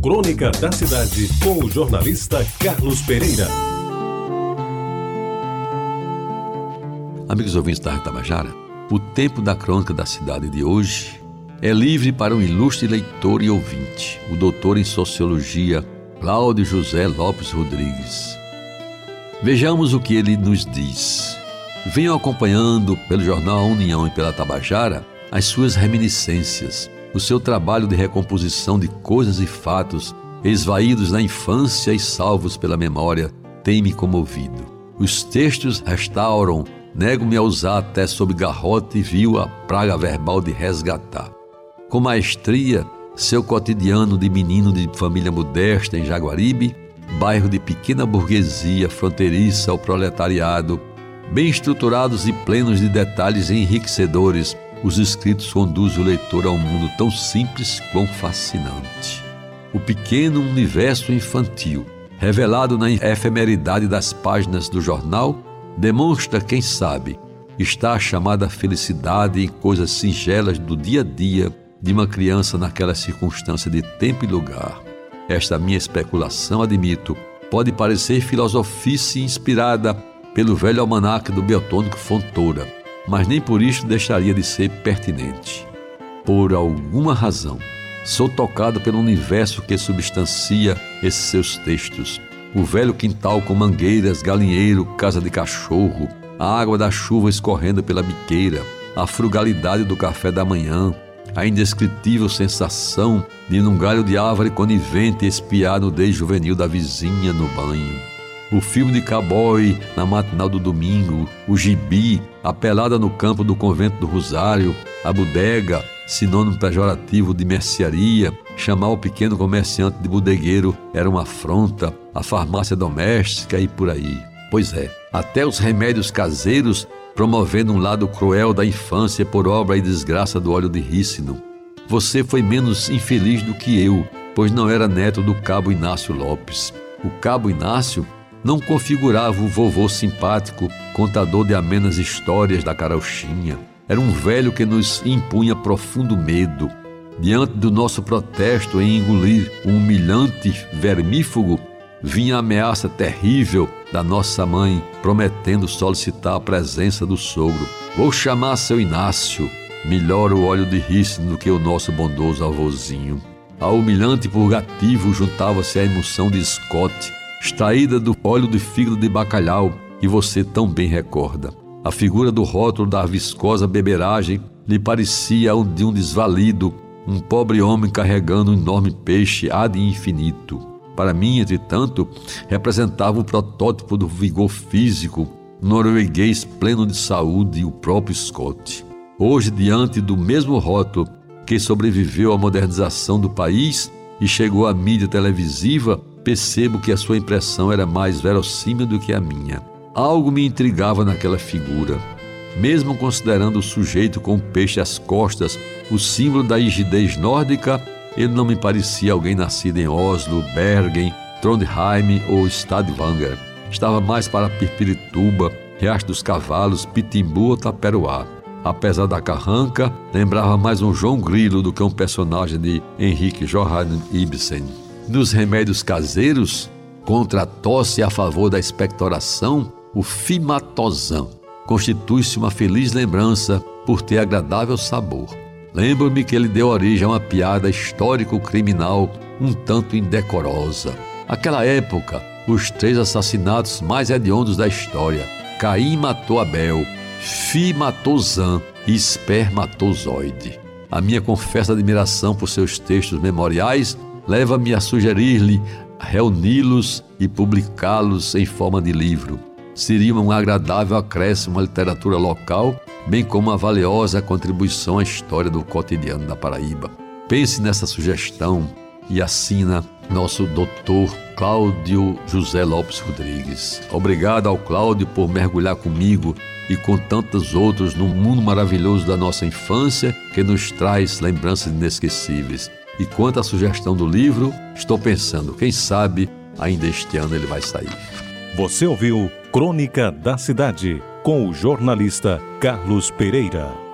Crônica da Cidade, com o jornalista Carlos Pereira. Amigos ouvintes da Tabajara, o tempo da crônica da cidade de hoje é livre para um ilustre leitor e ouvinte, o doutor em sociologia Cláudio José Lopes Rodrigues. Vejamos o que ele nos diz. Venham acompanhando pelo jornal União e pela Tabajara as suas reminiscências, o seu trabalho de recomposição de coisas e fatos esvaídos na infância e salvos pela memória tem me comovido. Os textos restauram, nego-me a usar até sob garrote e viu a praga verbal de resgatar. Com maestria, seu cotidiano de menino de família modesta em Jaguaribe, bairro de pequena burguesia fronteiriça ao proletariado, bem estruturados e plenos de detalhes enriquecedores, os escritos conduzem o leitor a um mundo tão simples quão fascinante. O pequeno universo infantil, revelado na efemeridade das páginas do jornal, demonstra, quem sabe, está a chamada felicidade em coisas singelas do dia a dia de uma criança naquela circunstância de tempo e lugar. Esta minha especulação, admito, pode parecer filosofice inspirada pelo velho almanaque do Beltônico Fontoura, mas nem por isso deixaria de ser pertinente. Por alguma razão, sou tocado pelo universo que substancia esses seus textos. O velho quintal com mangueiras, galinheiro, casa de cachorro, a água da chuva escorrendo pela biqueira, a frugalidade do café da manhã, a indescritível sensação de num galho de árvore conivente espiar no desde juvenil da vizinha no banho. O filme de cowboy na matinal do domingo, o gibi, a pelada no campo do convento do Rosário, a bodega, sinônimo pejorativo de mercearia, chamar o pequeno comerciante de bodegueiro era uma afronta, a farmácia doméstica e por aí. Pois é, até os remédios caseiros promovendo um lado cruel da infância por obra e desgraça do óleo de rícino. Você foi menos infeliz do que eu, pois não era neto do cabo Inácio Lopes. O cabo Inácio não configurava o vovô simpático, contador de amenas histórias da carochinha. Era um velho que nos impunha profundo medo. Diante do nosso protesto em engolir um humilhante vermífugo, vinha a ameaça terrível da nossa mãe, prometendo solicitar a presença do sogro. Vou chamar seu Inácio. Melhor o óleo de rícino do que o nosso bondoso avôzinho. A humilhante purgativo juntava-se à emoção de Scott, extraída do óleo de fígado de bacalhau, que você tão bem recorda. A figura do rótulo da viscosa beberagem lhe parecia de um desvalido, um pobre homem carregando um enorme peixe ad infinito. Para mim, entretanto, representava o protótipo do vigor físico norueguês pleno de saúde o próprio Scott. Hoje, diante do mesmo rótulo que sobreviveu à modernização do país e chegou à mídia televisiva, percebo que a sua impressão era mais verossímil do que a minha. Algo me intrigava naquela figura. Mesmo considerando o sujeito com o peixe às costas, o símbolo da rigidez nórdica, ele não me parecia alguém nascido em Oslo, Bergen, Trondheim ou Stavanger. Estava mais para Pirpirituba, Riacho dos Cavalos, Pitimbu ou Taperoá. Apesar da carranca, lembrava mais um João Grilo do que um personagem de Henrique Johann Ibsen. Nos remédios caseiros, contra a tosse a favor da expectoração, o fimatosão constitui-se uma feliz lembrança por ter agradável sabor. Lembro-me que ele deu origem a uma piada histórico-criminal um tanto indecorosa. Aquela época, os três assassinatos mais hediondos da história: Caim matou Abel, Fi matou Zan e Espermatozoide. A minha confessa admiração por seus textos memoriais leva-me a sugerir-lhe reuni-los e publicá-los em forma de livro. Seria um agradável acréscimo à literatura local bem como uma valiosa contribuição à história do cotidiano da Paraíba. Pense nessa sugestão e assina nosso doutor Cláudio José Lopes Rodrigues. Obrigado ao Cláudio por mergulhar comigo e com tantos outros no mundo maravilhoso da nossa infância que nos traz lembranças inesquecíveis. E quanto à sugestão do livro, estou pensando, quem sabe ainda este ano ele vai sair. Você ouviu Crônica da Cidade com o jornalista Carlos Pereira.